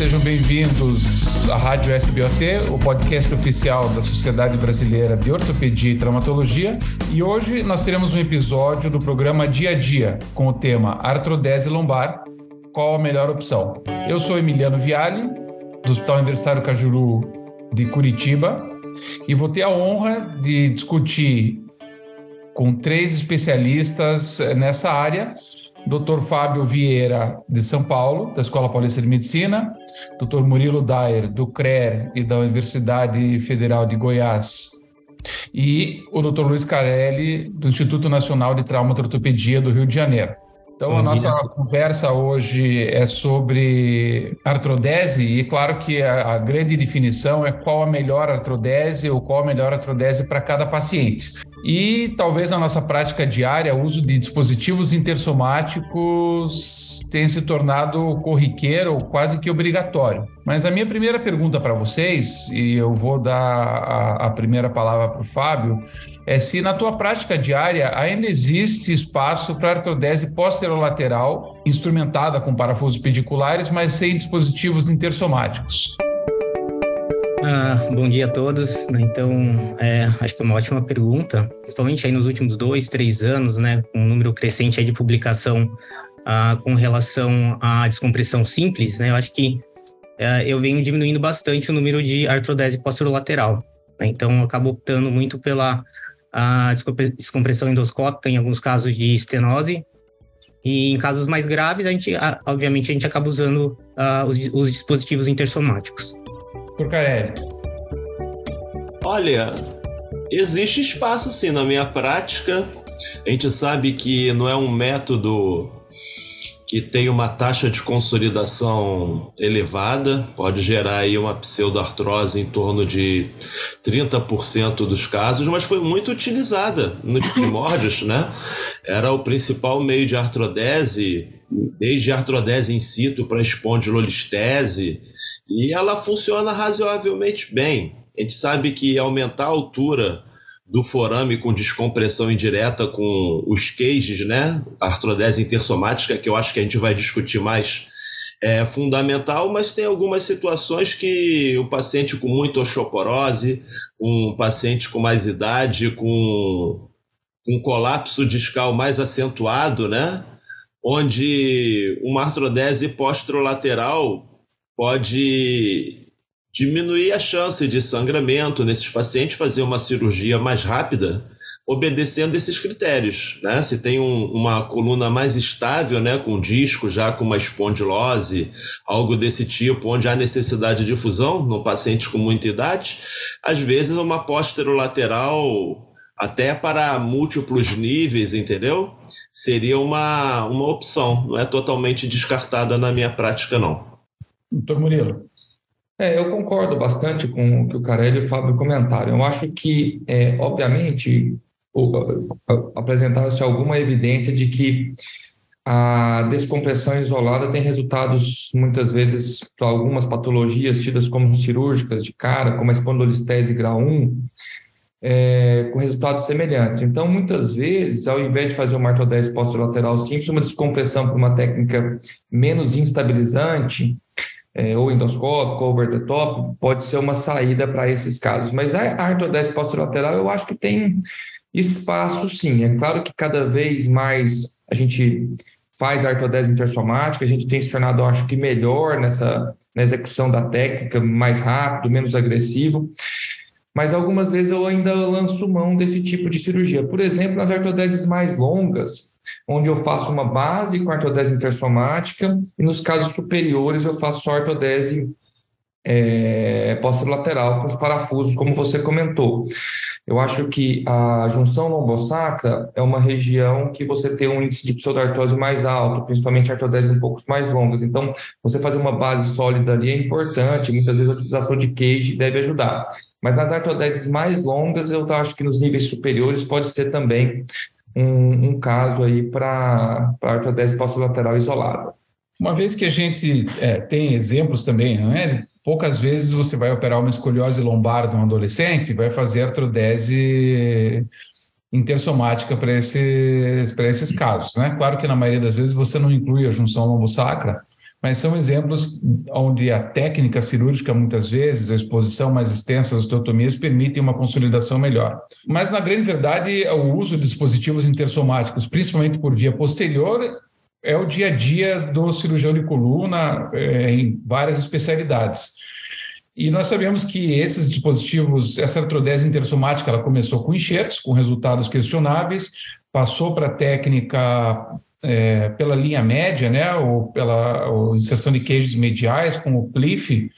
sejam bem-vindos à Rádio SBOT, o podcast oficial da Sociedade Brasileira de Ortopedia e Traumatologia. E hoje nós teremos um episódio do programa Dia a Dia com o tema Artrodese Lombar. Qual a melhor opção? Eu sou Emiliano Viale, do Hospital Universitário Cajuru de Curitiba, e vou ter a honra de discutir com três especialistas nessa área Dr. Fábio Vieira, de São Paulo, da Escola Paulista de Medicina, Dr. Murilo Dyer, do CRER e da Universidade Federal de Goiás, e o Dr. Luiz Carelli, do Instituto Nacional de Traumatologia do Rio de Janeiro. Então, a nossa conversa hoje é sobre artrodese, e claro que a, a, grande definição é qual a melhor artrodese ou qual a melhor artrodese para cada paciente. E talvez na nossa prática diária, o uso de dispositivos intersomáticos tenha se tornado corriqueiro ou quase que obrigatório. Mas a minha primeira pergunta para vocês, e eu vou dar a, a primeira palavra para o Fábio, é se na tua prática diária ainda existe espaço para artrodese posterolateral instrumentada com parafusos pediculares, mas sem dispositivos intersomáticos. Ah, bom dia a todos. Então, é, acho que é uma ótima pergunta, principalmente aí nos últimos dois, três anos, né, um número crescente de publicação ah, com relação à descompressão simples, né, eu acho que é, eu venho diminuindo bastante o número de artrodese posterolateral. Né, então, eu acabo optando muito pela a descompressão endoscópica em alguns casos de estenose. E em casos mais graves, a gente, obviamente, a gente acaba usando uh, os, os, dispositivos intersomáticos. Porcarelli. Olha, existe espaço sim na minha prática. A gente sabe que não é um método que tem uma taxa de consolidação elevada, pode gerar aí uma pseudoartrose em torno de 30% dos casos, mas foi muito utilizada nos primórdios, né? Era o principal meio de artrodese, desde artrodese in situ para espondilolistese, e ela funciona razoavelmente bem. A gente sabe que aumentar a altura do forame com descompressão indireta com os cages, né? Artrodese intersomática, que eu acho que a gente vai discutir mais, é fundamental, mas tem algumas situações que o paciente com muita osteoporose, um paciente com mais idade, com um colapso discal mais acentuado, né? Onde uma artrodese posterolateral pode diminuir a chance de sangramento nesses pacientes, fazer uma cirurgia mais rápida, obedecendo esses critérios, né? Se tem um, uma coluna mais estável, né, com disco já com uma espondilose, algo desse tipo, onde há necessidade de fusão no paciente com muita idade, às vezes uma posterolateral até para múltiplos níveis, entendeu? Seria uma, uma opção, não é totalmente descartada na minha prática, não. Doutor Murilo. É, eu concordo bastante com o que o Carelli e o Fábio comentaram. Eu acho que, é, obviamente, apresentava-se alguma evidência de que a descompressão isolada tem resultados, muitas vezes, para algumas patologias tidas como cirúrgicas de cara, como a espondilolistese grau 1, é, com resultados semelhantes. Então, muitas vezes, ao invés de fazer uma artrodese posterolateral simples, uma descompressão por uma técnica menos instabilizante, é, ou endoscópico, ou over the top, pode ser uma saída para esses casos. Mas a artrodese posterolateral, eu acho que tem espaço sim. É claro que cada vez mais a gente faz a artrodese intersomática, a gente tem se tornado, eu acho que, melhor nessa na execução da técnica, mais rápido, menos agressivo. Mas algumas vezes eu ainda lanço mão desse tipo de cirurgia. Por exemplo, nas artrodeses mais longas, onde eu faço uma base com artrodese intersomática e nos casos superiores eu faço só artrodese é, posterolateral com os parafusos, como você comentou. Eu acho que a junção lombosacra é uma região que você tem um índice de pseudartrose mais alto, principalmente artrodese um pouco mais longas. Então, você fazer uma base sólida ali é importante, muitas vezes a utilização de cage deve ajudar. Mas nas artrodeses mais longas, eu acho que nos níveis superiores pode ser também um, um caso aí para artrodese lateral isolada. Uma vez que a gente é, tem exemplos também, não é? Poucas vezes você vai operar uma escoliose lombar de um adolescente e vai fazer artrodese intersomática para esses, esses casos, né? Claro que na maioria das vezes você não inclui a junção lombosacra, mas são exemplos onde a técnica cirúrgica, muitas vezes, a exposição mais extensa das osteotomias, permitem uma consolidação melhor. Mas, na grande verdade, o uso de dispositivos intersomáticos, principalmente por via posterior, é o dia a dia do cirurgião de coluna é, em várias especialidades. E nós sabemos que esses dispositivos, essa artrodese intersomática, ela começou com enxertos, com resultados questionáveis, passou para a técnica é, pela linha média, né, ou pela ou inserção de queijos mediais, com o PLIF,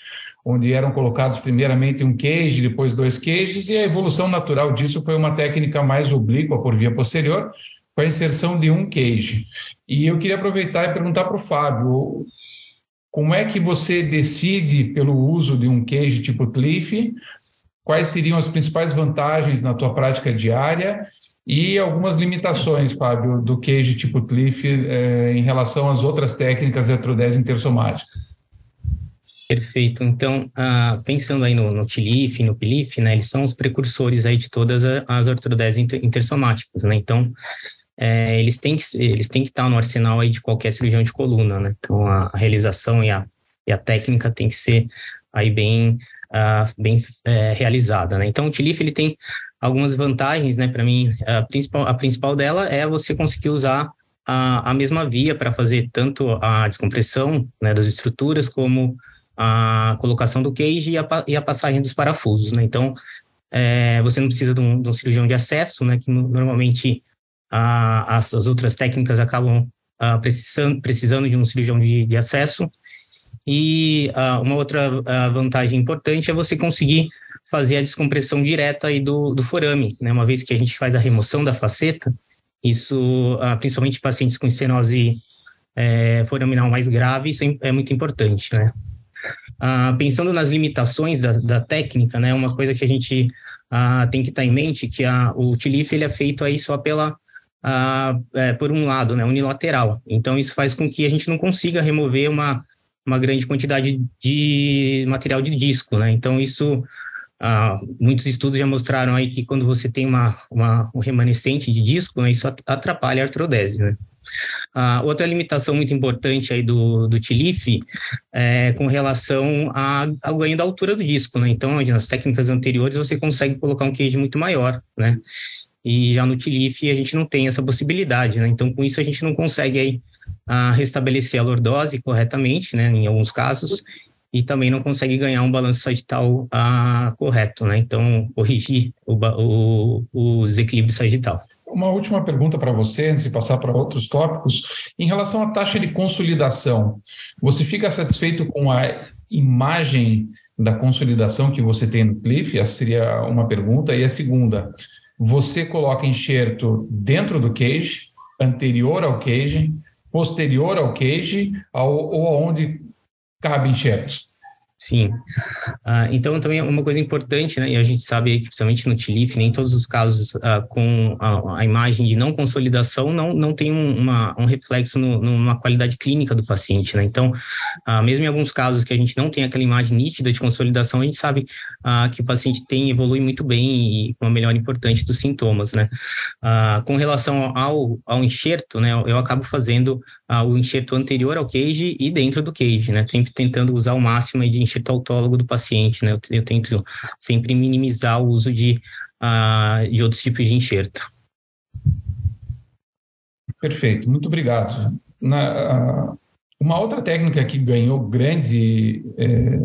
onde eram colocados primeiramente um queijo, depois dois queijos, e a evolução natural disso foi uma técnica mais oblíqua por via posterior, com a inserção de um queijo. E eu queria aproveitar e perguntar para o Fábio, como é que você decide pelo uso de um queijo tipo Cliff? Quais seriam as principais vantagens na tua prática diária e algumas limitações, Fábio, do queijo tipo Cliff eh, em relação às outras técnicas de artrodese intersomática. Perfeito. Então, ah, pensando aí no, no TILIF, no PILIF, né, eles são os precursores aí de todas as inter, intersomáticas, né? Então, é, eles têm que eles têm que estar no arsenal aí de qualquer cirurgião de coluna, né? Então, a, realização e a, e a técnica tem que ser aí bem uh, bem é, realizada, né? Então, o TILIF, ele tem algumas vantagens, né? Para mim, a principal, a principal dela é você conseguir usar a, a mesma via para fazer tanto a descompressão né, das estruturas como a colocação do cage e a, e a passagem dos parafusos, né? Então, é, você não precisa de um, de um, cirurgião de acesso, né? Que normalmente a, as, as, outras técnicas acabam a, precisando, precisando de um cirurgião de, de acesso. E uma outra vantagem importante é você conseguir fazer a descompressão direta aí do, do forame, né? Uma vez que a gente faz a remoção da faceta, isso, ah, principalmente pacientes com estenose é, foraminal mais grave, isso é, é muito importante, né? Ah, pensando nas limitações da, da, técnica, né? Uma coisa que a gente ah, tem que estar em mente que a, o TILIF ele é feito aí só pela é, por um lado, né? Unilateral. Então isso faz com que a gente não consiga remover uma uma grande quantidade de material de disco, né? Então isso ah, muitos estudos já mostraram aí que quando você tem uma, uma um remanescente de disco, né, isso atrapalha a artrodese, né? Ah, outra limitação muito importante aí do, do TILIF é com relação a, ao ganho da altura do disco, né? Então, nas técnicas anteriores você consegue colocar um queijo muito maior, né? E já no TILIF a gente não tem essa possibilidade, né? Então, com isso a gente não consegue aí a ah, restabelecer a lordose corretamente, né? Em alguns casos, e também não consegue ganhar um balanço sagital ah, correto, né? Então, corrigir o, o, o desequilíbrio sagital. Uma última pergunta para você, antes de passar para outros tópicos. Em relação à taxa de consolidação, você fica satisfeito com a imagem da consolidação que você tem no Cliff? Essa seria uma pergunta. E a segunda, você coloca enxerto dentro do cage, anterior ao cage, posterior ao cage, ou aonde cabe enxertos. Sim. Ah, então, também é uma coisa importante, né? E a gente sabe que, principalmente no TILIF, nem todos os casos ah, com a, a, imagem de não consolidação não, não tem um, uma, um reflexo no, numa qualidade clínica do paciente, né? Então, ah, mesmo em alguns casos que a gente não tem aquela imagem nítida de consolidação, a gente sabe ah, que o paciente tem evolui muito bem e com uma melhora importante dos sintomas, né? Ah, com relação ao, ao enxerto, né? Eu acabo fazendo ah, o enxerto anterior ao cage e dentro do cage, né? Sempre tentando usar o máximo de enxerto autólogo do paciente, né? Eu, eu tento sempre minimizar o uso de, de outros tipos de enxerto. Perfeito, muito obrigado. Na, uma outra técnica que ganhou grande é,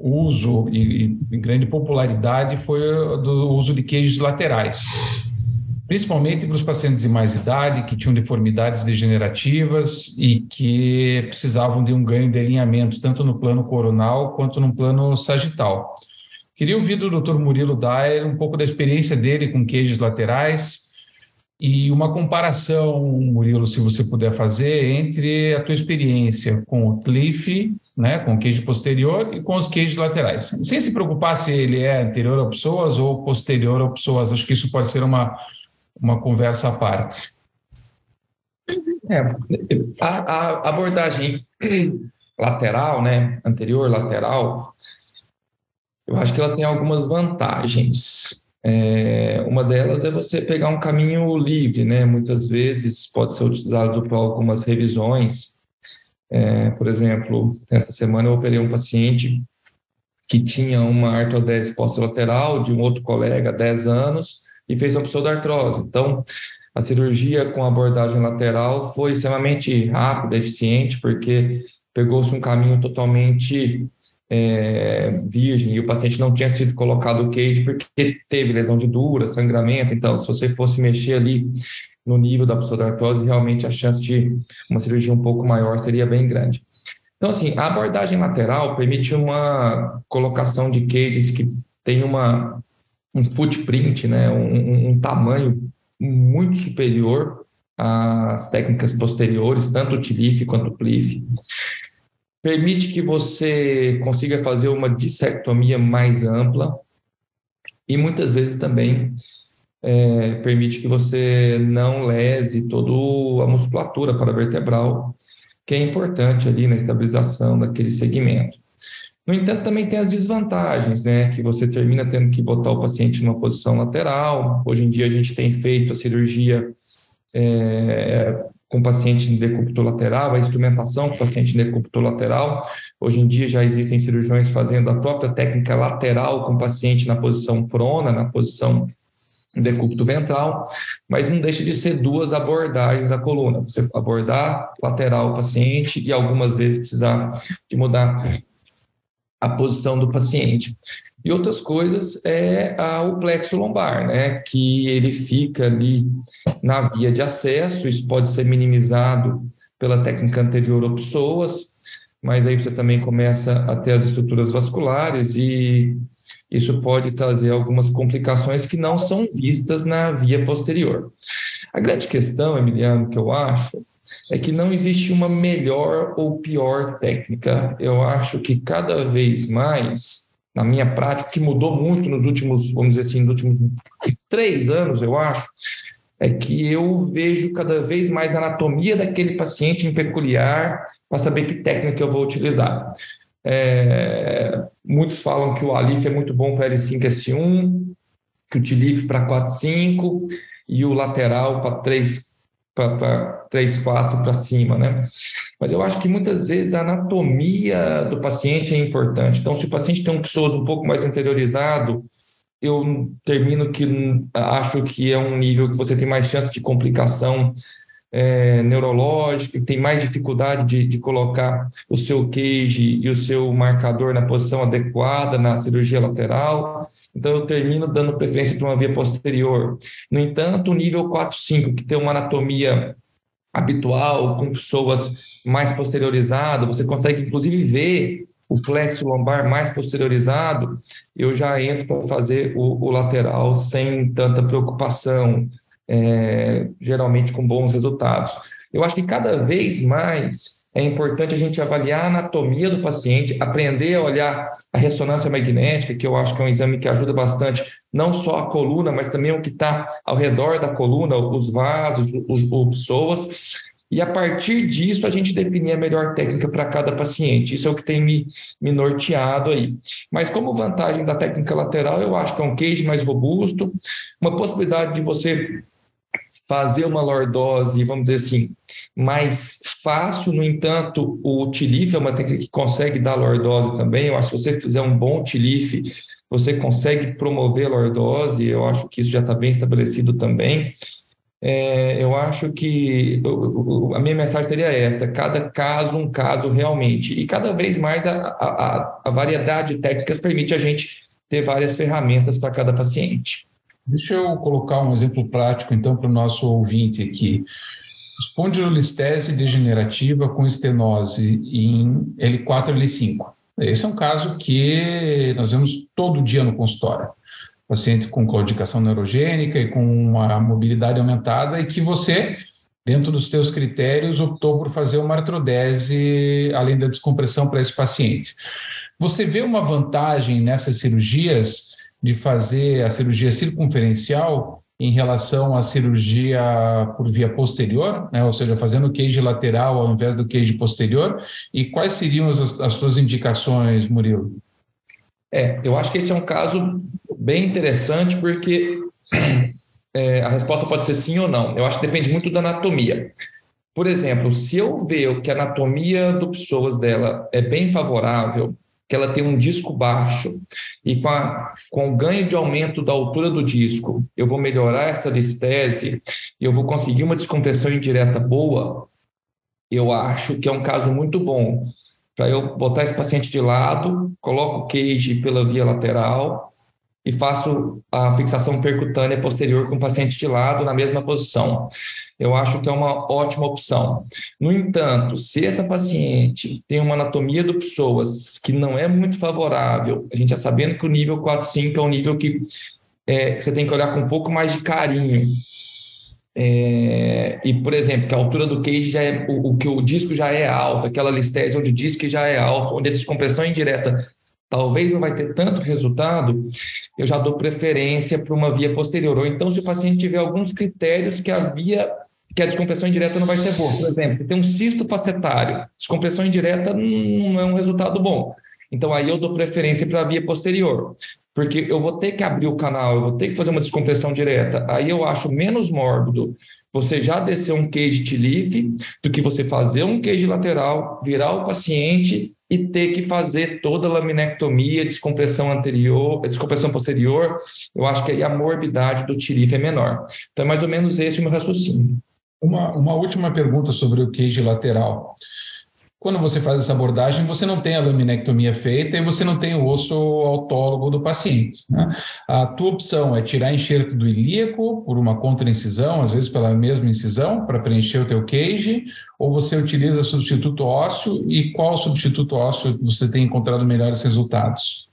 uso e, e, grande popularidade foi do uso de queijos laterais principalmente para os pacientes de mais idade, que tinham deformidades degenerativas e que precisavam de um ganho de alinhamento, tanto no plano coronal quanto no plano sagital. Queria ouvir do Dr. Murilo Dyer um pouco da experiência dele com queijos laterais e uma comparação, Murilo, se você puder fazer, entre a tua experiência com o Cliff, né, com o queijo posterior e com os queijos laterais. Sem se preocupar se ele é anterior a pessoas ou posterior a pessoas. Acho que isso pode ser uma uma conversa à parte. É, a, a, abordagem lateral, né, anterior, lateral, eu acho que ela tem algumas vantagens. É, uma delas é você pegar um caminho livre, né? Muitas vezes pode ser utilizado para algumas revisões É, por exemplo, essa semana eu operei um paciente que tinha uma artrodese posterolateral de um outro colega há 10 anos e fez uma pseudartrose. Então, a cirurgia com abordagem lateral foi extremamente rápida, eficiente, porque pegou-se um caminho totalmente é, virgem e o paciente não tinha sido colocado o cage porque teve lesão de dura, sangramento. Então, se você fosse mexer ali no nível da pseudartrose, realmente a chance de uma cirurgia um pouco maior seria bem grande. Então, assim, a abordagem lateral permite uma colocação de cages que tem uma, um footprint, né, um, um tamanho muito superior às técnicas posteriores, tanto o TLIF quanto o PLIF. Permite que você consiga fazer uma dissectomia mais ampla e muitas vezes também é, permite que você não lese toda a musculatura paravertebral que é importante ali na estabilização daquele segmento. No entanto, também tem as desvantagens, né? Que você termina tendo que botar o paciente numa posição lateral. Hoje em dia a gente tem feito a cirurgia é, com paciente em decúbito lateral, a instrumentação com paciente em decúbito lateral. Hoje em dia já existem cirurgiões fazendo a própria técnica lateral com paciente na posição prona, na posição decúbito ventral, mas não deixa de ser duas abordagens à coluna. Você abordar lateral o paciente e algumas vezes precisar de mudar a posição do paciente. E outras coisas é a, o plexo lombar, né, que ele fica ali na via de acesso, isso pode ser minimizado pela técnica anterior ou pessoas, mas aí você também começa a ter as estruturas vasculares e isso pode trazer algumas complicações que não são vistas na via posterior. A grande questão, Emiliano, que eu acho, é que não existe uma melhor ou pior técnica. Eu acho que cada vez mais, na minha prática, que mudou muito nos últimos, vamos dizer assim, nos últimos três anos, eu acho, é que eu vejo cada vez mais a anatomia daquele paciente em peculiar para saber que técnica eu vou utilizar. É, muitos falam que o Alif é muito bom para L5, S1, que o Tilif para 4, 5 e o lateral para 3, para 3, 4 para cima, né? Mas eu acho que muitas vezes a anatomia do paciente é importante. Então, se o paciente tem um psoas um pouco mais interiorizado, eu termino que acho que é um nível que você tem mais chance de complicação é, que tem mais dificuldade de, de colocar o seu queijo e o seu marcador na posição adequada na cirurgia lateral. Então, eu termino dando preferência para uma via posterior. No entanto, o nível 4-5, que tem uma anatomia habitual, com pessoas mais posteriorizadas, você consegue inclusive ver o plexo lombar mais posteriorizado, eu já entro para fazer o, o, lateral sem tanta preocupação, é, geralmente com bons resultados. Eu acho que cada vez mais é importante a gente avaliar a anatomia do paciente, aprender a olhar a ressonância magnética, que eu acho que é um exame que ajuda bastante, não só a coluna, mas também o que está ao redor da coluna, os vasos, os, os pessoas, e a partir disso a gente definir a melhor técnica para cada paciente. Isso é o que tem me, me norteado aí. Mas como vantagem da técnica lateral, eu acho que é um queijo mais robusto, uma possibilidade de você fazer uma lordose, vamos dizer assim, mais fácil, no entanto, o TILIF é uma técnica que consegue dar lordose também, eu acho que se você fizer um bom TILIF, você consegue promover a lordose, eu acho que isso já está bem estabelecido também. É, eu acho que a minha mensagem seria essa: cada caso, um caso realmente. E cada vez mais a, a, a variedade de técnicas permite a gente ter várias ferramentas para cada paciente. Deixa eu colocar um exemplo prático, então, para o nosso ouvinte aqui. Espondilolistese degenerativa com estenose em L4 L5. Esse é um caso que nós vemos todo dia no consultório. Paciente com claudicação neurogênica e com uma mobilidade aumentada e que você, dentro dos seus critérios, optou por fazer uma artrodese além da descompressão para esse paciente. Você vê uma vantagem nessas cirurgias de fazer a cirurgia circunferencial em relação à cirurgia por via posterior, né? ou seja, fazendo o queijo lateral ao invés do queijo posterior, e quais seriam as, as suas indicações, Murilo? É, eu acho que esse é um caso bem interessante porque é, a resposta pode ser sim ou não. Eu acho que depende muito da anatomia. por exemplo, se eu ver que a anatomia do pessoas dela é bem favorável, que ela tem um disco baixo e com, a, com o ganho de aumento da altura do disco, eu vou melhorar essa listese eu vou conseguir uma descompressão indireta boa, eu acho que é um caso muito bom. Para eu botar esse paciente de lado, coloco o cage pela via lateral e faço a fixação percutânea posterior com o paciente de lado na mesma posição. Eu acho que é uma ótima opção. No entanto, se essa paciente tem uma anatomia do pessoas que não é muito favorável, a gente já sabendo que o nível 4-5 é um nível que é, você tem que olhar com um pouco mais de carinho. É, e, por exemplo, que a altura do cage já é o, o, que o disco já é alto, aquela listese onde o disco já é alto, onde a descompressão indireta talvez não vai ter tanto resultado, eu já dou preferência para uma via posterior. Ou então, se o paciente tiver alguns critérios que a via que a descompressão indireta não vai ser boa. Por exemplo, tem um cisto facetário, descompressão indireta não é um resultado bom. Então, aí eu dou preferência para a via posterior, porque eu vou ter que abrir o canal, eu vou ter que fazer uma descompressão direta. Aí eu acho menos mórbido você já descer um cage T-leaf do que você fazer um cage lateral, virar o paciente e ter que fazer toda a laminectomia, descompressão anterior, descompressão posterior. Eu acho que aí a morbidade do T-leaf é menor. Então, é mais ou menos esse o meu raciocínio. Uma, uma última pergunta sobre o cage lateral. Quando você faz essa abordagem, você não tem a laminectomia feita e você não tem o osso autólogo do paciente. Né? A tua opção é tirar enxerto do ilíaco por uma contraincisão, às vezes pela mesma incisão, para preencher o teu cage, ou você utiliza substituto ósseo e qual substituto ósseo você tem encontrado melhores resultados?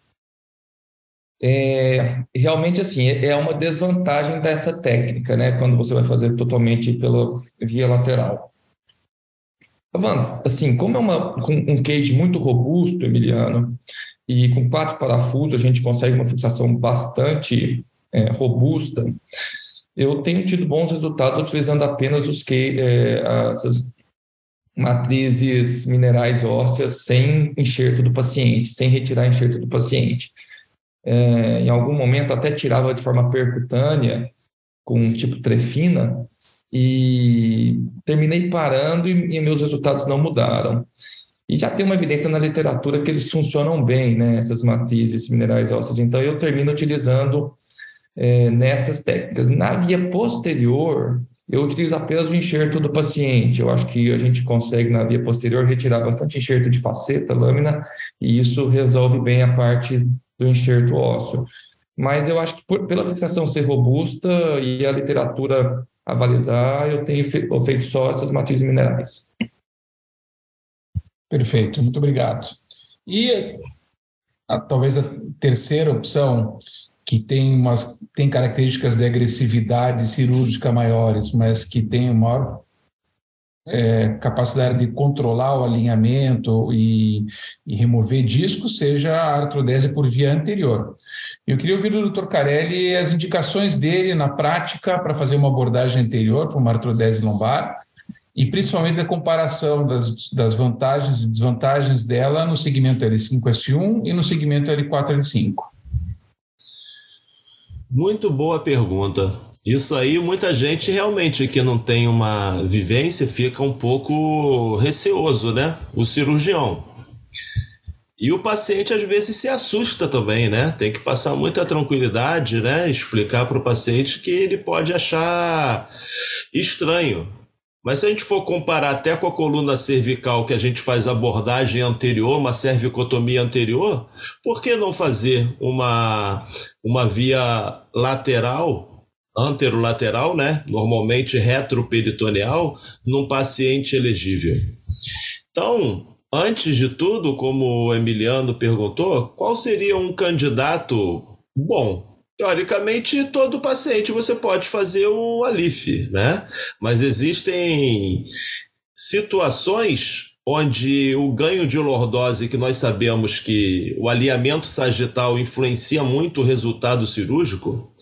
É, realmente assim é uma desvantagem dessa técnica, né? Quando você vai fazer totalmente pela via lateral. Mano, assim, como é uma, um cage muito robusto, Emiliano, e com quatro parafusos a gente consegue uma fixação bastante é, robusta, eu tenho tido bons resultados utilizando apenas os que é, essas matrizes minerais ósseas sem enxerto do paciente, sem retirar enxerto do paciente. É, em algum momento até tirava de forma percutânea, com tipo trefina, e terminei parando e, e, meus resultados não mudaram. E já tem uma evidência na literatura que eles funcionam bem, né, essas matrizes minerais ósseos. Então, eu termino utilizando é, nessas técnicas. Na via posterior, eu utilizo apenas o enxerto do paciente. Eu acho que a gente consegue, na via posterior, retirar bastante enxerto de faceta, lâmina, e isso resolve bem a parte do enxerto ósseo. Mas eu acho que por, pela fixação ser robusta e a literatura avalizar, eu tenho feito só essas matrizes minerais. Perfeito, muito obrigado. E a, talvez a terceira opção, que tem, umas, tem características de agressividade cirúrgica maiores, mas que tem maior é, capacidade de controlar o alinhamento e, e, remover discos seja a artrodese por via anterior. Eu queria ouvir do Dr. Carelli as indicações dele na prática para fazer uma abordagem anterior para uma artrodese lombar e principalmente a comparação das, das vantagens e desvantagens dela no segmento L5S1 e no segmento L4L5. Muito boa pergunta. Isso aí, muita gente realmente que não tem uma vivência fica um pouco receoso, né? O cirurgião. E o paciente às vezes se assusta também, né? Tem que passar muita tranquilidade, né? Explicar para o paciente que ele pode achar estranho. Mas se a gente for comparar até com a coluna cervical que a gente faz abordagem anterior, uma cervicotomia anterior, por que não fazer uma, uma via lateral anterolateral, né? Normalmente retroperitoneal, num paciente elegível. Então, antes de tudo, como o Emiliano perguntou, qual seria um candidato bom? Teoricamente, todo paciente você pode fazer o ALIF, né? Mas existem situações onde o ganho de lordose, que nós sabemos que o alinhamento sagital influencia muito o resultado cirúrgico,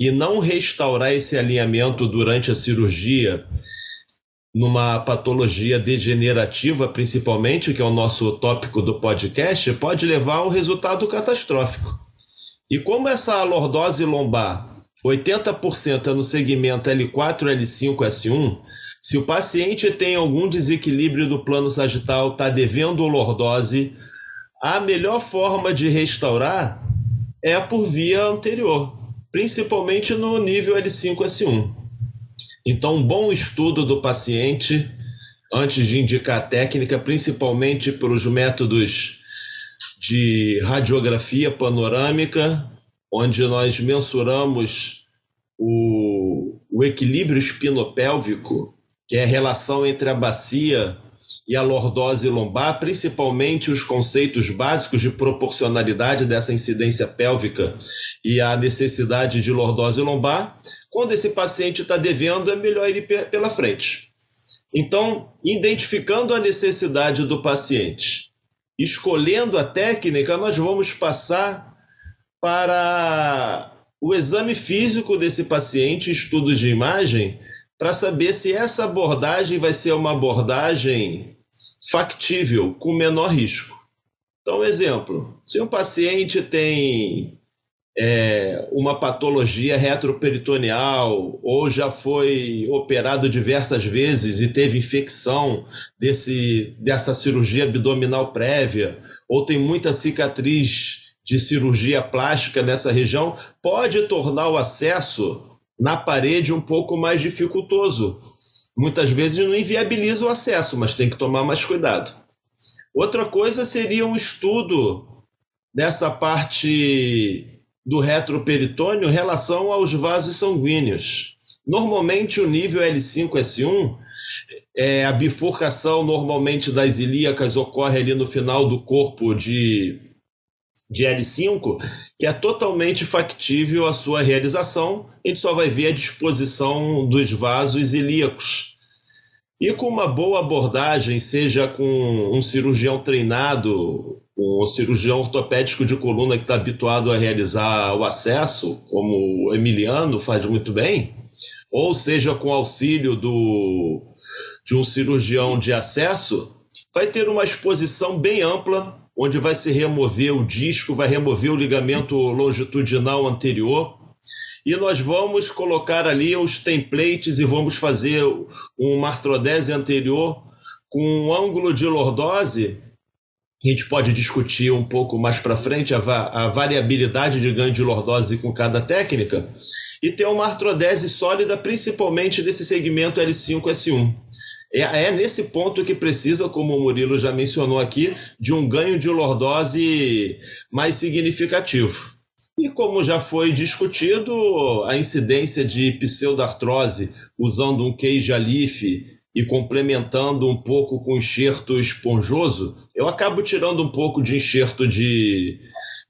e não restaurar esse alinhamento durante a cirurgia, numa patologia degenerativa, principalmente, que é o nosso tópico do podcast, pode levar a um resultado catastrófico. E como essa lordose lombar, 80% é no segmento L4, L5, S1, Se o paciente tem algum desequilíbrio do plano sagital, está devendo lordose, a melhor forma de restaurar é por via anterior, principalmente no nível L5S1. Então, um bom estudo do paciente antes de indicar a técnica, principalmente para os métodos de radiografia panorâmica, onde nós mensuramos o, o equilíbrio espinopélvico que é a relação entre a bacia e a lordose lombar, principalmente os conceitos básicos de proporcionalidade dessa incidência pélvica e a necessidade de lordose lombar. Quando esse paciente está devendo, é melhor ir pela frente. Então, identificando a necessidade do paciente, escolhendo a técnica, nós vamos passar para o exame físico desse paciente, estudos de imagem, para saber se essa abordagem vai ser uma abordagem factível, com menor risco. Então, exemplo: se um paciente tem é, uma patologia retroperitoneal ou já foi operado diversas vezes e teve infecção desse, dessa cirurgia abdominal prévia, ou tem muita cicatriz de cirurgia plástica nessa região, pode tornar o acesso na parede um pouco mais dificultoso. Muitas vezes não inviabiliza o acesso, mas tem que tomar mais cuidado. Outra coisa seria um estudo dessa parte do retroperitônio em relação aos vasos sanguíneos. Normalmente o nível L5S1, é, a bifurcação normalmente das ilíacas ocorre ali no final do corpo de de L5, que é totalmente factível a sua realização, a gente só vai ver a disposição dos vasos ilíacos. E com uma boa abordagem, seja com um cirurgião treinado, um cirurgião ortopédico de coluna que está habituado a realizar o acesso, como o Emiliano faz muito bem, ou seja com auxílio do, de um cirurgião de acesso, vai ter uma exposição bem ampla onde vai se remover o disco, vai remover o ligamento longitudinal anterior. E nós vamos colocar ali os templates e vamos fazer uma artrodese anterior com um ângulo de lordose. A gente pode discutir um pouco mais para frente a, va a, variabilidade de ganho de lordose com cada técnica. E ter uma artrodese sólida, principalmente desse segmento L5-S1. É, é nesse ponto que precisa, como o Murilo já mencionou aqui, de um ganho de lordose mais significativo. E como já foi discutido, a incidência de pseudartrose usando um queijo alife e complementando um pouco com enxerto esponjoso, eu acabo tirando um pouco de enxerto de,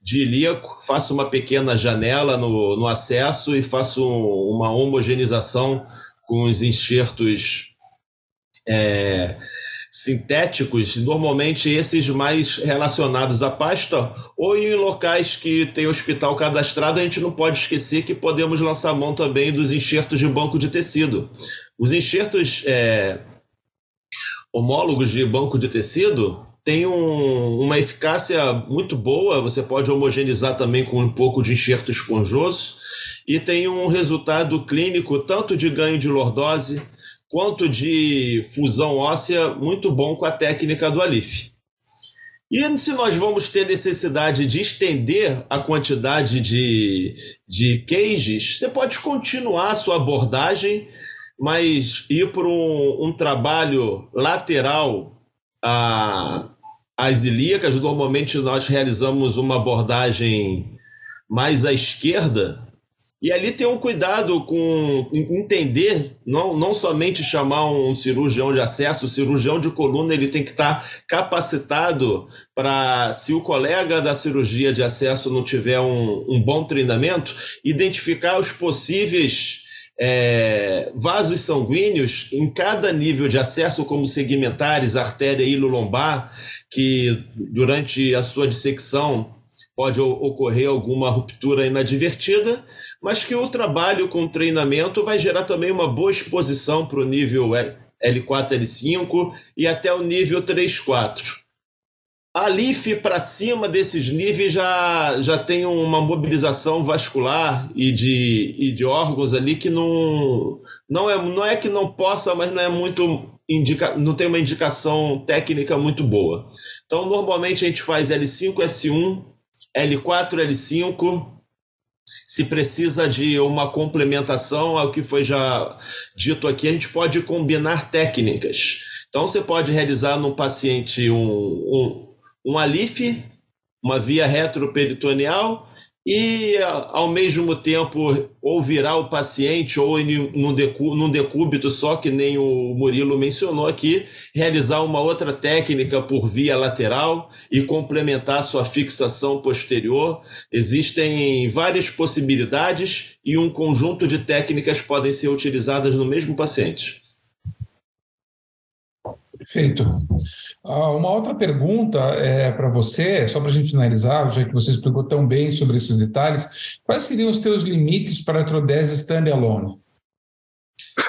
de ilíaco, faço uma pequena janela no, no acesso e faço um, uma homogeneização com os enxertos é, sintéticos, normalmente esses mais relacionados à pasta, ou em locais que tem hospital cadastrado, a gente não pode esquecer que podemos lançar mão também dos enxertos de banco de tecido. Os enxertos é, homólogos de banco de tecido têm um, uma eficácia muito boa, você pode homogeneizar também com um pouco de enxerto esponjoso, e tem um resultado clínico tanto de ganho de lordose, quanto de fusão óssea muito bom com a técnica do Alif. E se nós vamos ter necessidade de estender a quantidade de, de cages, você pode continuar a sua abordagem, mas ir para um, um trabalho lateral a, às ilíacas. Normalmente nós realizamos uma abordagem mais à esquerda, e ali tem um cuidado com entender, não, não somente chamar um cirurgião de acesso, o cirurgião de coluna ele tem que estar tá capacitado para, se o colega da cirurgia de acesso não tiver um, um bom treinamento, identificar os possíveis é, vasos sanguíneos em cada nível de acesso, como segmentares, artéria ilolombar, que durante a sua dissecção pode ocorrer alguma ruptura inadvertida, mas que o trabalho com treinamento vai gerar também uma boa exposição para o nível L4, L5 e até o nível 3, 4. A LIF para cima desses níveis já, já tem uma mobilização vascular e de, e de órgãos ali que não, não, é, não é que não possa, mas não é muito indica, não tem uma indicação técnica muito boa. Então, normalmente a gente faz L5, S1, L4, L5. Se precisa de uma complementação ao que foi já dito aqui, a gente pode combinar técnicas. Então, você pode realizar no paciente um, um um uma via retroperitoneal, e ao mesmo tempo ou o paciente ou num, num decúbito só que nem o Murilo mencionou aqui, realizar uma outra técnica por via lateral e complementar sua fixação posterior. Existem várias possibilidades e um conjunto de técnicas podem ser utilizadas no mesmo paciente. Perfeito. Ah, uma outra pergunta é para você, só para a gente finalizar, já que você explicou tão bem sobre esses detalhes, quais seriam os teus limites para a artrodese standalone?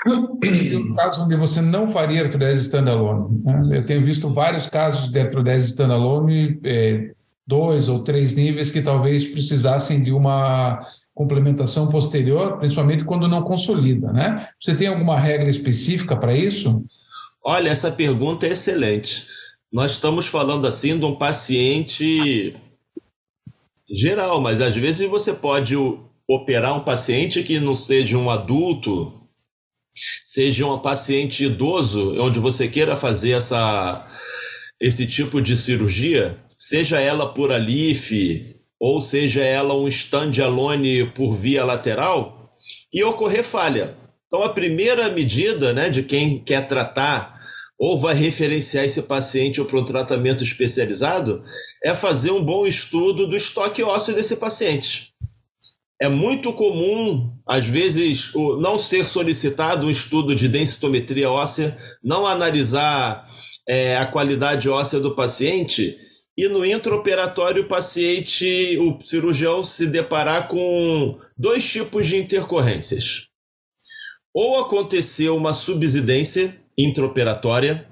no caso onde você não faria artrodese standalone. Né? Eu tenho visto vários casos de artrodese standalone, é, dois ou três níveis, que talvez precisassem de uma complementação posterior, principalmente quando não consolida. Né? Você tem alguma regra específica para isso? Olha, essa pergunta é excelente. Nós estamos falando assim de um paciente geral, mas às vezes você pode operar um paciente que não seja um adulto, seja um paciente idoso, onde você queira fazer essa, esse tipo de cirurgia, seja ela por alife ou seja ela um stand-alone por via lateral, e ocorrer falha. Então, a primeira medida né, de quem quer tratar ou vai referenciar esse paciente para um tratamento especializado, é fazer um bom estudo do estoque ósseo desse paciente. É muito comum, às vezes, não ser solicitado um estudo de densitometria óssea, não analisar é, a qualidade óssea do paciente e no intraoperatório o paciente, o cirurgião se deparar com dois tipos de intercorrências. Ou aconteceu uma subsidência intraoperatória.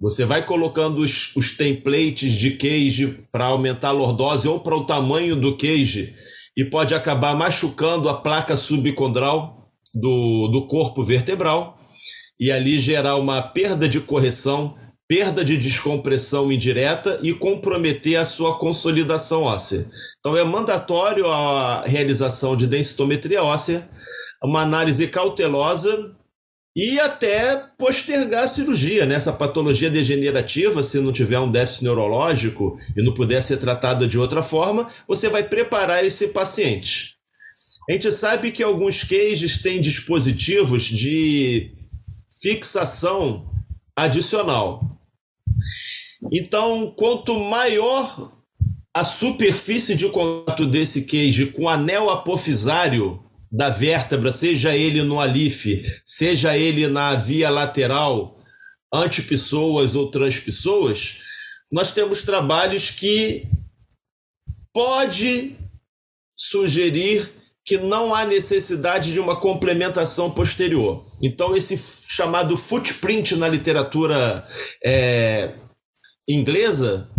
Você vai colocando os, os templates de cage para aumentar a lordose ou para o tamanho do cage e pode acabar machucando a placa subcondral do, do corpo vertebral e ali gerar uma perda de correção, perda de descompressão indireta e comprometer a sua consolidação óssea. Então é mandatório a realização de densitometria óssea, uma análise cautelosa e até postergar a cirurgia, né? patologia degenerativa, se não tiver um déficit neurológico e não puder ser tratada de outra forma, você vai preparar esse paciente. A gente sabe que alguns cages têm dispositivos de fixação adicional. Então, quanto maior a superfície de contato desse cage com anel apofisário da vértebra, seja ele no alife, seja ele na via lateral, antipessoas ou transpessoas, nós temos trabalhos que pode sugerir que não há necessidade de uma complementação posterior. Então, esse chamado footprint na literatura é, inglesa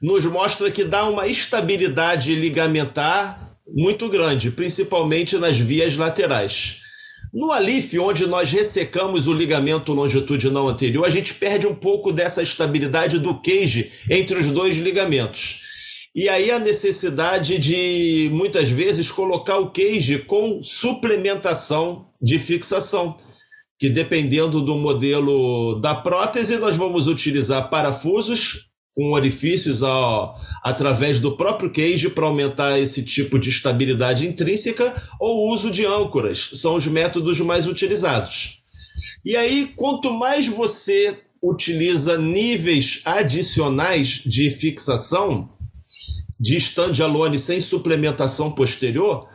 nos mostra que dá uma estabilidade ligamentar muito grande, principalmente nas vias laterais. No alife, onde nós ressecamos o ligamento longitudinal anterior, a gente perde um pouco dessa estabilidade do cage entre os dois ligamentos. E aí a necessidade de, muitas vezes, colocar o cage com suplementação de fixação, que dependendo do modelo da prótese, nós vamos utilizar parafusos com orifícios através do próprio cage para aumentar esse tipo de estabilidade intrínseca ou uso de âncoras, são os métodos mais utilizados. E aí, quanto mais você utiliza níveis adicionais de fixação, de stand-alone sem suplementação posterior,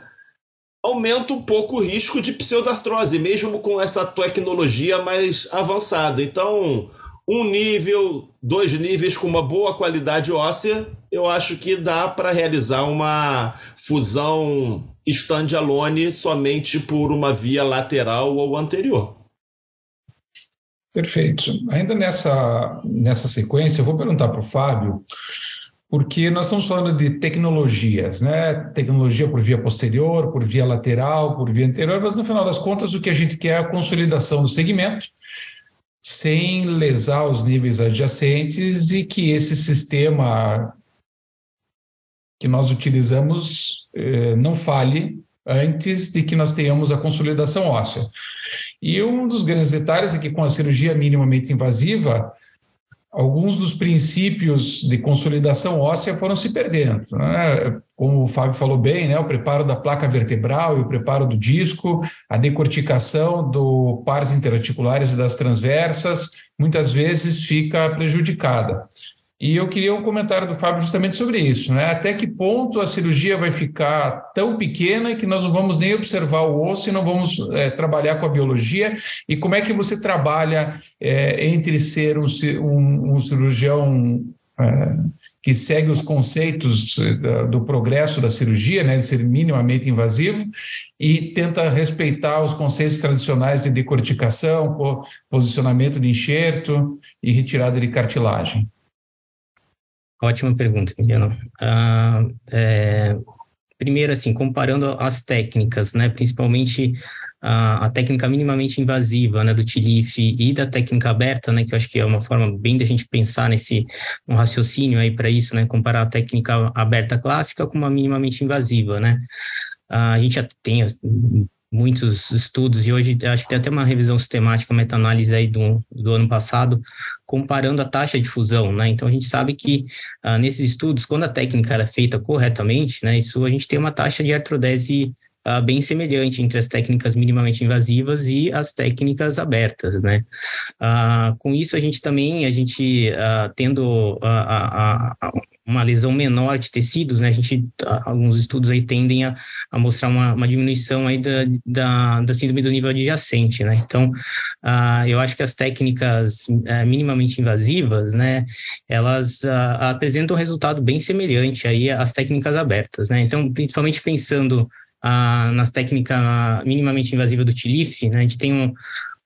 aumenta um pouco o risco de pseudartrose, mesmo com essa tecnologia mais avançada. Então, um nível, dois níveis com uma boa qualidade óssea, eu acho que dá para realizar uma fusão standalone somente por uma via lateral ou anterior. Perfeito. Ainda nessa, nessa sequência, eu vou perguntar para o Fábio porque nós estamos falando de tecnologias, né? Tecnologia por via posterior, por via lateral, por via anterior, mas no final das contas o que a gente quer é a consolidação do segmento, sem lesar os níveis adjacentes e que esse sistema que nós utilizamos eh, não falhe antes de que nós tenhamos a consolidação óssea. E um dos grandes detalhes é que com a cirurgia minimamente invasiva, alguns dos princípios de consolidação óssea foram se perdendo. Né? Como o Fábio falou bem, né? o preparo da placa vertebral e o preparo do disco, a decorticação do pares interarticulares e das transversas, muitas vezes fica prejudicada. E eu queria um comentário do Fábio justamente sobre isso, né? Até que ponto a cirurgia vai ficar tão pequena que nós não vamos nem observar o osso e não vamos é, trabalhar com a biologia? E como é que você trabalha é, entre ser um, um, um cirurgião é, que segue os conceitos do progresso da cirurgia, né, de ser minimamente invasivo, e tenta respeitar os conceitos tradicionais de decorticação, posicionamento de enxerto e retirada de cartilagem? Ótima pergunta, Emiliano. Ah, é, primeiro, assim, comparando as técnicas, né, principalmente a, a, técnica minimamente invasiva, né, do TILIF e da técnica aberta, né, que eu acho que é uma forma bem da gente pensar nesse um raciocínio aí para isso, né, comparar a técnica aberta clássica com uma minimamente invasiva, né. Ah, a gente já tem muitos estudos, e hoje acho que tem até uma revisão sistemática, meta-análise aí do, do ano passado, comparando a taxa de fusão, né? Então a gente sabe que ah, nesses estudos, quando a técnica é feita corretamente, né, isso a gente tem uma taxa de artrodese ah, bem semelhante entre as técnicas minimamente invasivas e as técnicas abertas, né? Ah, com isso a gente também, a gente tendo a, a, uma lesão menor de tecidos, né? A gente, alguns estudos aí tendem a, a mostrar uma, uma, diminuição aí da, da, da, síndrome do nível adjacente, né? Então, eu acho que as técnicas uh, minimamente invasivas, né? Elas apresentam um resultado bem semelhante aí às técnicas abertas, né? Então, principalmente pensando nas técnicas minimamente invasivas do TILIF, né? A gente tem um,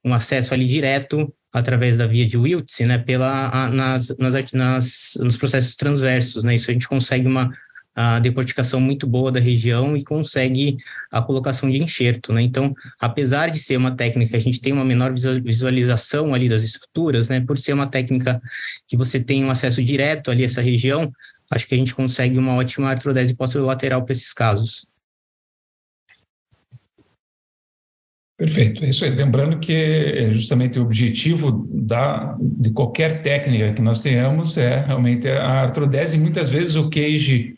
um acesso ali direto através da via de Wiltz, né, pela, a, nas, nas, nas, nos processos transversos, né, isso a gente consegue uma a decorticação muito boa da região e consegue a colocação de enxerto, né? Então, apesar de ser uma técnica, a gente tem uma menor visualização ali das estruturas, né? Por ser uma técnica que você tem um acesso direto ali a essa região, acho que a gente consegue uma ótima artrodese lateral para esses casos. Perfeito, é isso aí. Lembrando que é justamente o objetivo da, de qualquer técnica que nós tenhamos é realmente a artrodese. Muitas vezes o cage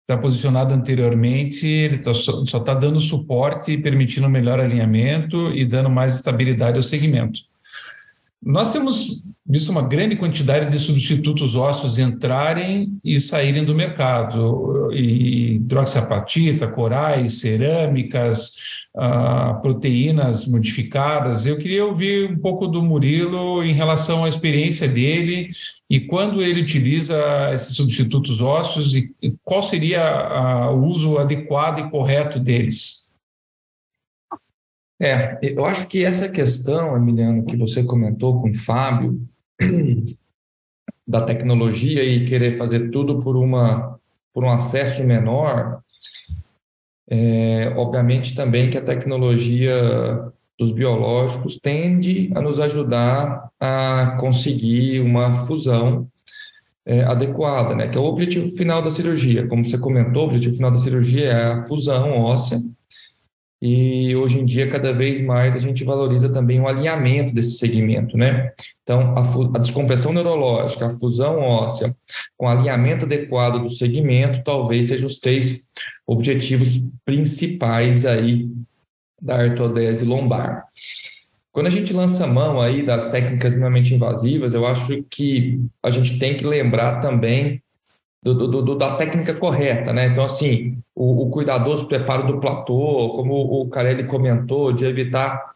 está posicionado anteriormente, ele tá, só está dando suporte, permitindo melhor alinhamento e dando mais estabilidade ao segmento. Nós temos visto uma grande quantidade de substitutos ósseos entrarem e saírem do mercado, e hidroxiapatita, corais, cerâmicas, uh, proteínas modificadas. Eu queria ouvir um pouco do Murilo em relação à experiência dele e quando ele utiliza esses substitutos ósseos e, qual seria uh, o uso adequado e correto deles. É, eu acho que essa questão, Emiliano, que você comentou com o Fábio, da tecnologia e querer fazer tudo por uma por um acesso menor, é, obviamente também que a tecnologia dos biológicos tende a nos ajudar a conseguir uma fusão é, adequada, né? Que é o objetivo final da cirurgia. Como você comentou, o objetivo final da cirurgia é a fusão óssea e hoje em dia, cada vez mais, a gente valoriza também o alinhamento desse segmento, né? Então, a, a descompressão neurológica, a fusão óssea, com alinhamento adequado do segmento, talvez sejam os três objetivos principais aí da artrodese lombar. Quando a gente lança mão aí das técnicas minimamente invasivas, eu acho que a gente tem que lembrar também do, do, do, da técnica correta, né? Então, assim, o, o, cuidadoso preparo do platô, como o Carelli comentou, de evitar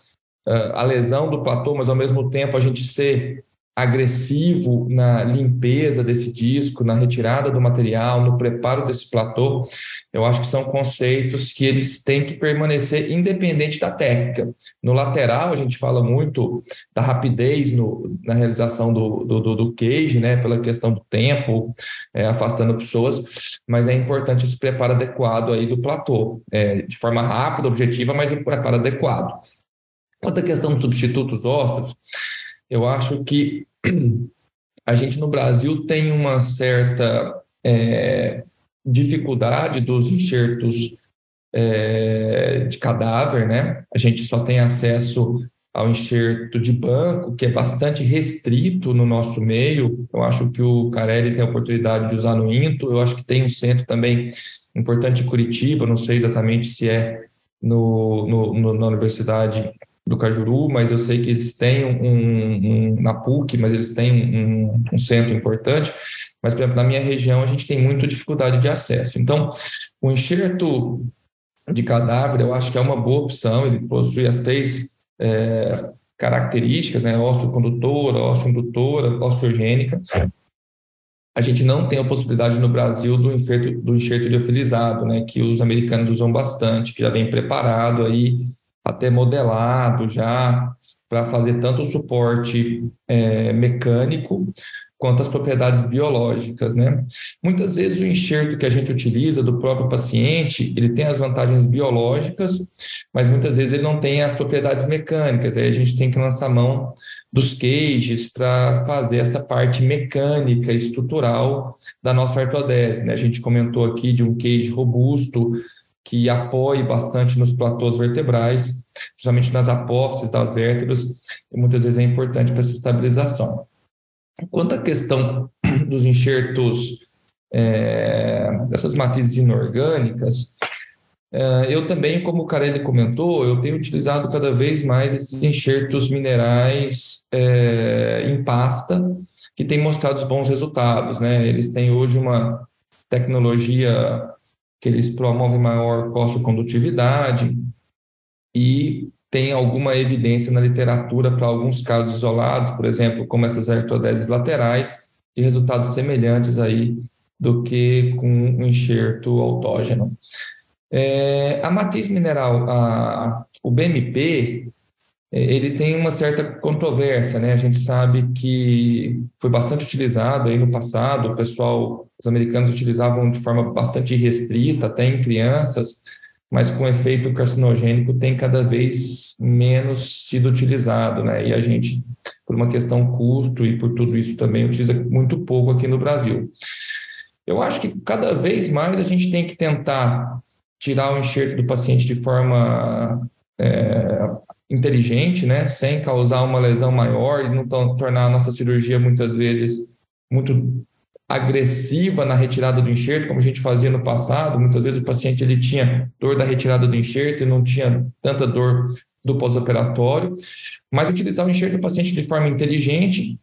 uh, a lesão do platô, mas ao mesmo tempo a gente ser agressivo na limpeza desse disco, na retirada do material, no preparo desse platô, eu acho que são conceitos que eles têm que permanecer independente da técnica. No lateral, a gente fala muito da rapidez no, na realização do, do, do, cage, né, pela questão do tempo, é, afastando pessoas, mas é importante esse preparo adequado aí do platô, é, de forma rápida, objetiva, mas um preparo adequado. Quanto à questão dos substitutos ósseos, eu acho que a gente no Brasil tem uma certa é, dificuldade dos enxertos é, de cadáver, né? A gente só tem acesso ao enxerto de banco, que é bastante restrito no nosso meio. Eu acho que o Carelli tem a oportunidade de usar no INTO. Eu acho que tem um centro também importante em Curitiba, não sei exatamente se é no, no, no na Universidade do Cajuru, mas eu sei que eles têm um, um na PUC, mas eles têm um, um, centro importante. Mas, por exemplo, na minha região, a gente tem muita dificuldade de acesso. Então, o enxerto de cadáver, eu acho que é uma boa opção, ele possui as três é, características, né? Osteocondutora, osteoindutora, osteogênica. A gente não tem a possibilidade no Brasil do enxerto, do enxerto liofilizado, né? Que os americanos usam bastante, que já vem preparado aí até modelado já para fazer tanto o suporte é, mecânico quanto as propriedades biológicas, né? Muitas vezes o enxerto que a gente utiliza do próprio paciente, ele tem as vantagens biológicas, mas muitas vezes ele não tem as propriedades mecânicas, aí a gente tem que lançar mão dos cages para fazer essa parte mecânica, estrutural da nossa artrodese, né? A gente comentou aqui de um cage robusto, que apoie bastante nos platôs vertebrais, principalmente nas apófises das vértebras, e muitas vezes é importante para essa estabilização. Quanto à questão dos enxertos é, dessas matrizes inorgânicas, é, eu também, como o Carelli comentou, eu tenho utilizado cada vez mais esses enxertos minerais é, em pasta, que têm mostrado bons resultados. Né? Eles têm hoje uma tecnologia que eles promovem maior condutividade e tem alguma evidência na literatura para alguns casos isolados, por exemplo, como essas artrodeses laterais, de resultados semelhantes aí do que com um enxerto autógeno. É, a matriz mineral, a, o BMP, ele tem uma certa controvérsia, né? A gente sabe que foi bastante utilizado aí no passado, o pessoal, os americanos utilizavam de forma bastante restrita, até em crianças, mas com efeito carcinogênico tem cada vez menos sido utilizado, né? E a gente, por uma questão custo e por tudo isso também, utiliza muito pouco aqui no Brasil. Eu acho que cada vez mais a gente tem que tentar tirar o enxerto do paciente de forma é, inteligente, né, sem causar uma lesão maior e não tornar a nossa cirurgia muitas vezes muito agressiva na retirada do enxerto, como a gente fazia no passado. Muitas vezes o paciente ele tinha dor da retirada do enxerto e não tinha tanta dor do pós-operatório, mas utilizar o enxerto do paciente de forma inteligente,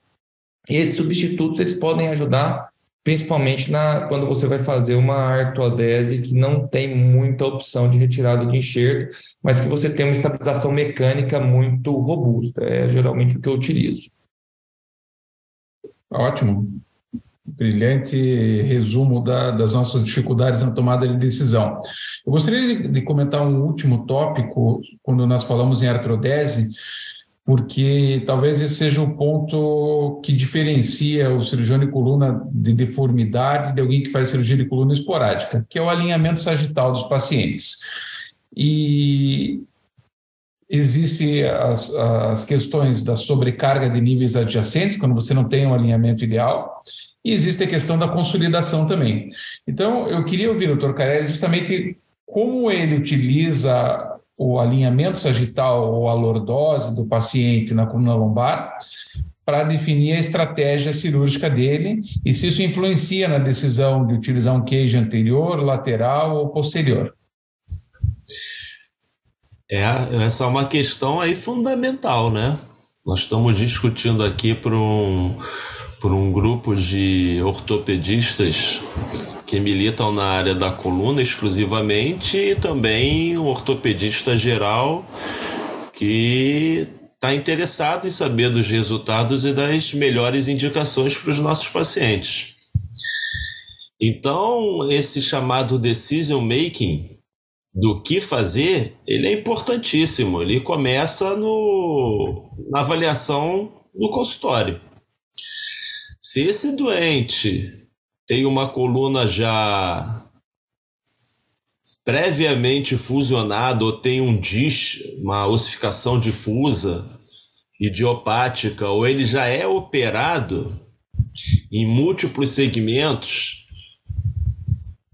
esses substitutos eles podem ajudar principalmente na, quando você vai fazer uma artrodese que não tem muita opção de retirada de enxerto, mas que você tem uma estabilização mecânica muito robusta. É geralmente o que eu utilizo. Ótimo. Brilhante resumo da, das nossas dificuldades na tomada de decisão. Eu gostaria de, comentar um último tópico, quando nós falamos em artrodese, porque talvez esse seja o ponto que diferencia o cirurgião de coluna de deformidade de alguém que faz cirurgia de coluna esporádica, que é o alinhamento sagital dos pacientes. E existem as, as questões da sobrecarga de níveis adjacentes, quando você não tem um alinhamento ideal, e existe a questão da consolidação também. Então, eu queria ouvir o Dr. Carelli justamente como ele utiliza o alinhamento sagital ou a lordose do paciente na coluna lombar para definir a estratégia cirúrgica dele e se isso influencia na decisão de utilizar um queijo anterior, lateral ou posterior. É, essa é uma questão aí fundamental, né? Nós estamos discutindo aqui para um, por um grupo de ortopedistas que militam na área da coluna exclusivamente e também um ortopedista geral que está interessado em saber dos resultados e das melhores indicações para os nossos pacientes. Então, esse chamado decision making do que fazer, ele é importantíssimo. Ele começa no, na avaliação do consultório. Se esse doente tem uma coluna já previamente fusionada ou tem um DIS, uma ossificação difusa, idiopática, ou ele já é operado em múltiplos segmentos,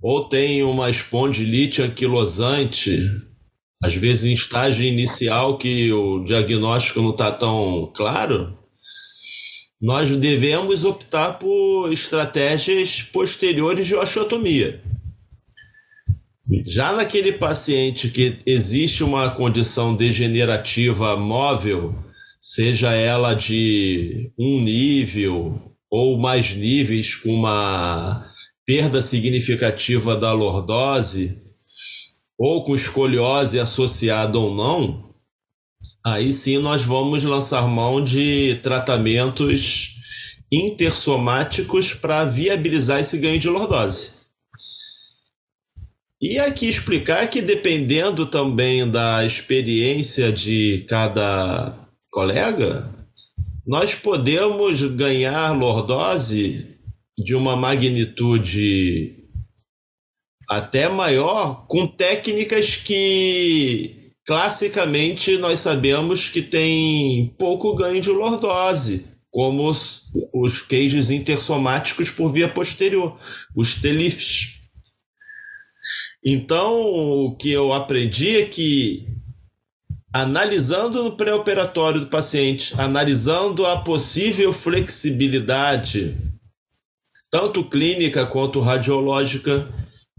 ou tem uma espondilite anquilosante, às vezes em estágio inicial que o diagnóstico não está tão claro, nós devemos optar por estratégias posteriores de osteotomia. Já naquele paciente que existe uma condição degenerativa móvel, seja ela de um nível ou mais níveis com uma perda significativa da lordose, ou com escoliose associada ou não, aí sim nós vamos lançar mão de tratamentos intersomáticos para viabilizar esse ganho de lordose. E aqui explicar que dependendo também da experiência de cada colega, nós podemos ganhar lordose de uma magnitude até maior com técnicas que classicamente nós sabemos que tem pouco ganho de lordose, como os, os queijos intersomáticos por via posterior, os telifes. Então, o que eu aprendi é que analisando no pré-operatório do paciente, analisando a possível flexibilidade, tanto clínica quanto radiológica,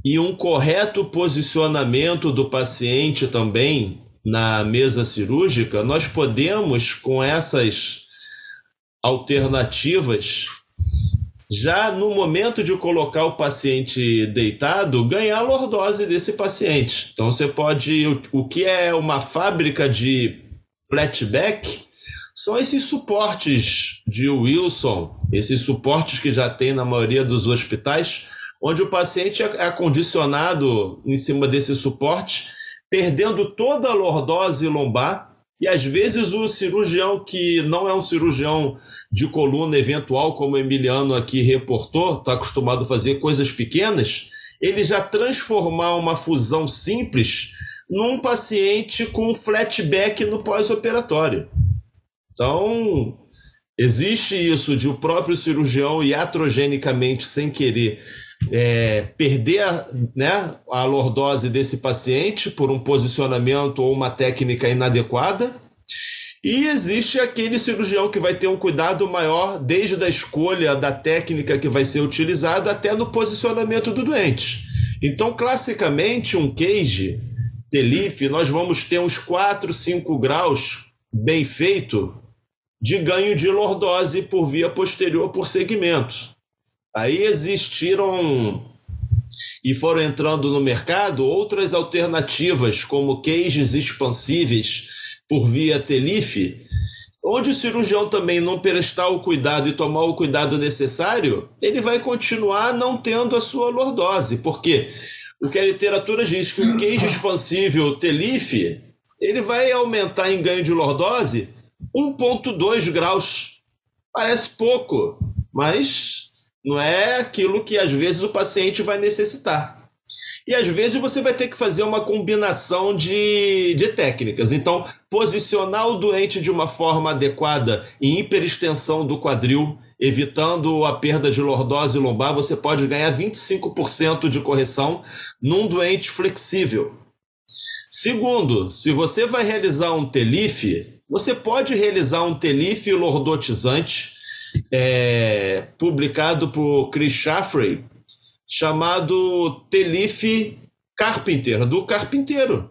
e um correto posicionamento do paciente também na mesa cirúrgica, nós podemos, com essas alternativas, já no momento de colocar o paciente deitado, ganhar a lordose desse paciente. Então você pode. O, que é uma fábrica de flatback são esses suportes de Wilson, esses suportes que já tem na maioria dos hospitais onde o paciente é acondicionado em cima desse suporte, perdendo toda a lordose lombar. E às vezes o cirurgião que não é um cirurgião de coluna eventual, como o Emiliano aqui reportou, está acostumado a fazer coisas pequenas, ele já transformar uma fusão simples num paciente com flatback no pós-operatório. Então, existe isso de o próprio cirurgião iatrogenicamente, sem querer, é, perder a, né, a lordose desse paciente por um posicionamento ou uma técnica inadequada. E existe aquele cirurgião que vai ter um cuidado maior desde a escolha da técnica que vai ser utilizada até no posicionamento do doente. Então, classicamente, um cage TELIF, nós vamos ter uns 4, 5 graus bem feito de ganho de lordose por via posterior por segmento. Aí existiram e foram entrando no mercado outras alternativas, como queijos expansíveis por via Telife, onde o cirurgião também não prestar o cuidado e tomar o cuidado necessário, ele vai continuar não tendo a sua lordose, porque o que a literatura diz que o queijo expansível Telife, ele vai aumentar em ganho de lordose 1.2 graus. Parece pouco, mas não é aquilo que às vezes o paciente vai necessitar. E às vezes você vai ter que fazer uma combinação de, de técnicas. Então, posicionar o doente de uma forma adequada em hiperextensão do quadril, evitando a perda de lordose lombar, você pode ganhar 25% de correção num doente flexível. Segundo, se você vai realizar um TELIF, você pode realizar um TELIF lordotizante é, publicado por Chris Shaffrey, chamado Telif Carpenter, do carpinteiro.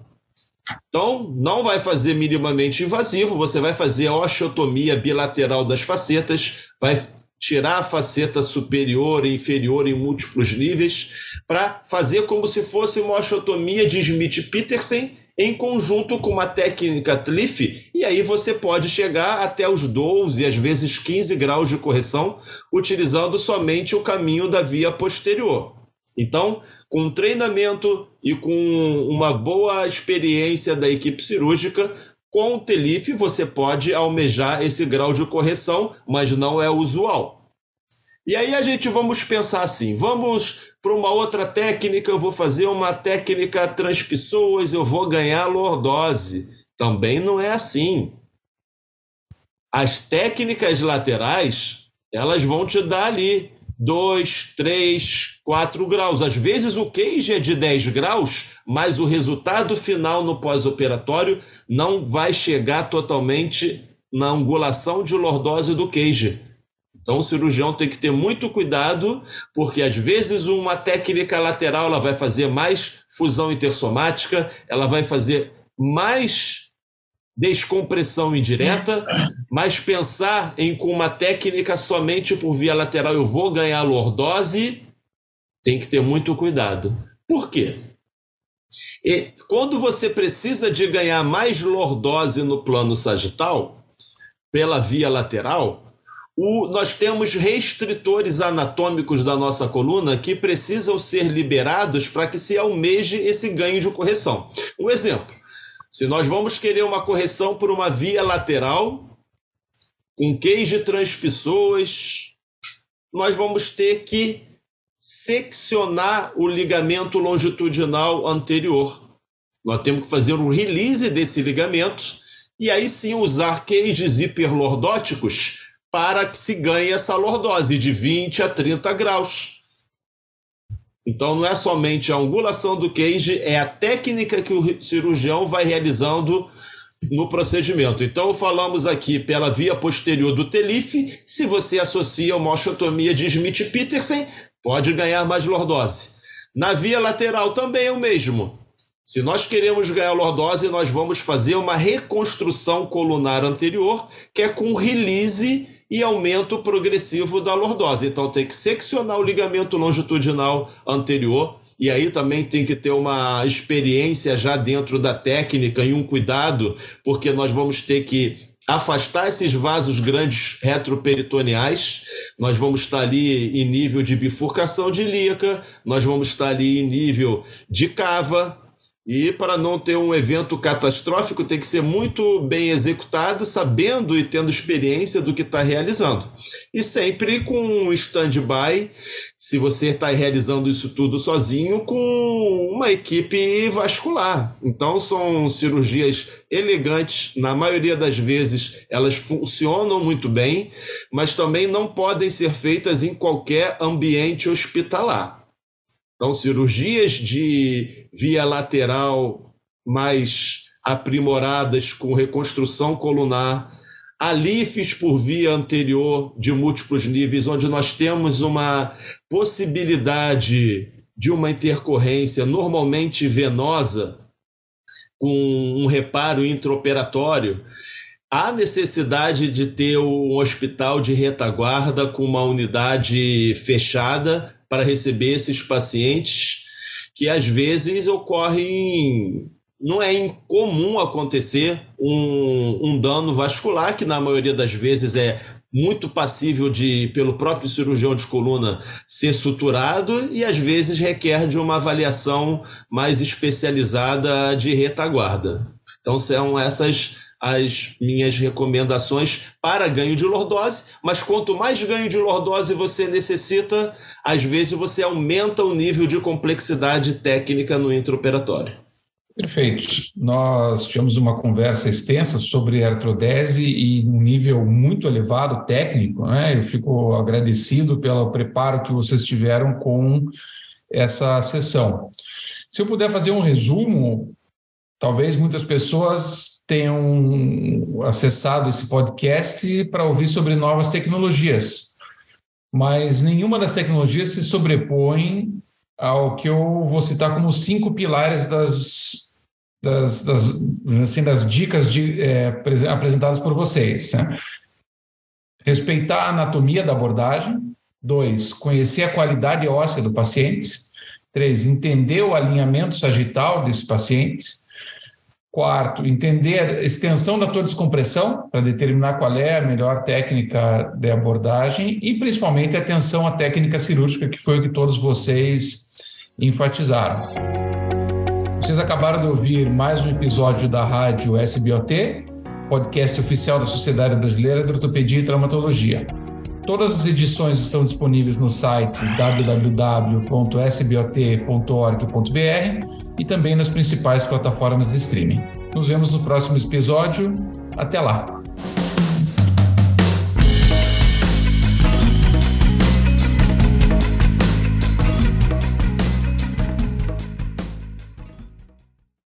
Então, não vai fazer minimamente invasivo, você vai fazer a osteotomia bilateral das facetas, vai tirar a faceta superior e inferior em múltiplos níveis, para fazer como se fosse uma osteotomia de Smith-Peterson em conjunto com uma técnica TLIF, e aí você pode chegar até os 12, às vezes 15 graus de correção, utilizando somente o caminho da via posterior. Então, com treinamento e com uma boa experiência da equipe cirúrgica, com o TELIF você pode almejar esse grau de correção, mas não é usual. E aí a gente vamos pensar assim, vamos para uma outra técnica, eu vou fazer uma técnica transpessoas, eu vou ganhar lordose. Também não é assim. As técnicas laterais, elas vão te dar ali 2, 3, 4 graus. Às vezes o queijo é de 10 graus, mas o resultado final no pós-operatório não vai chegar totalmente na angulação de lordose do queijo. Então o cirurgião tem que ter muito cuidado, porque às vezes uma técnica lateral ela vai fazer mais fusão intersomática, ela vai fazer mais descompressão indireta, mas pensar em com uma técnica somente por via lateral eu vou ganhar lordose, tem que ter muito cuidado. Por quê? E quando você precisa de ganhar mais lordose no plano sagital, pela via lateral, o, nós temos restritores anatômicos da nossa coluna que precisam ser liberados para que se almeje esse ganho de correção. Um exemplo: se nós vamos querer uma correção por uma via lateral, com queijo transpessoas, nós vamos ter que seccionar o ligamento longitudinal anterior. Nós temos que fazer um release desse ligamento e aí sim usar queijos hiperlordóticos para que se ganhe essa lordose de 20 a 30 graus. Então não é somente a angulação do cage, é a técnica que o cirurgião vai realizando no procedimento. Então falamos aqui pela via posterior do TELIF, se você associa uma osteotomia de Smith-Petersen, pode ganhar mais lordose. Na via lateral também é o mesmo. Se nós queremos ganhar lordose, nós vamos fazer uma reconstrução colunar anterior, que é com release e aumento progressivo da lordose. Então tem que seccionar o ligamento longitudinal anterior e aí também tem que ter uma experiência já dentro da técnica e um cuidado, porque nós vamos ter que afastar esses vasos grandes retroperitoneais, nós vamos estar ali em nível de bifurcação de ilíaca, nós vamos estar ali em nível de cava, e para não ter um evento catastrófico, tem que ser muito bem executado, sabendo e tendo experiência do que está realizando. E sempre com um stand-by, se você está realizando isso tudo sozinho, com uma equipe vascular. Então, são cirurgias elegantes, na maioria das vezes elas funcionam muito bem, mas também não podem ser feitas em qualquer ambiente hospitalar. Então, cirurgias de via lateral mais aprimoradas com reconstrução colunar, alifes por via anterior de múltiplos níveis, onde nós temos uma possibilidade de uma intercorrência normalmente venosa com um reparo intraoperatório, há necessidade de ter um hospital de retaguarda com uma unidade fechada para receber esses pacientes que às vezes ocorrem. Não é incomum acontecer um, um dano vascular, que na maioria das vezes é muito passível de, pelo próprio cirurgião de coluna, ser suturado e às vezes requer de uma avaliação mais especializada de retaguarda. Então são essas as minhas recomendações para ganho de lordose, mas quanto mais ganho de lordose você necessita, às vezes você aumenta o nível de complexidade técnica no intraoperatório. Perfeito. Nós tivemos uma conversa extensa sobre artrodese e um nível muito elevado técnico, né? Eu fico agradecido pelo preparo que vocês tiveram com essa sessão. Se eu puder fazer um resumo, talvez muitas pessoas tenham acessado esse podcast para ouvir sobre novas tecnologias, mas nenhuma das tecnologias se sobrepõe ao que eu vou citar como cinco pilares das, das, das, assim, das dicas de, é, apresentadas por vocês. Né? Respeitar a anatomia da abordagem. Dois, conhecer a qualidade óssea do paciente. Três, entender o alinhamento sagital desses pacientes. Quarto, entender a extensão da tua descompressão para determinar qual é a melhor técnica de abordagem e principalmente atenção à técnica cirúrgica, que foi o que todos vocês enfatizaram. Vocês acabaram de ouvir mais um episódio da rádio SBOT, podcast oficial da Sociedade Brasileira de Ortopedia e Traumatologia. Todas as edições estão disponíveis no site www.sbot.org.br e também nas principais plataformas de streaming. Nos vemos no próximo episódio. Até lá!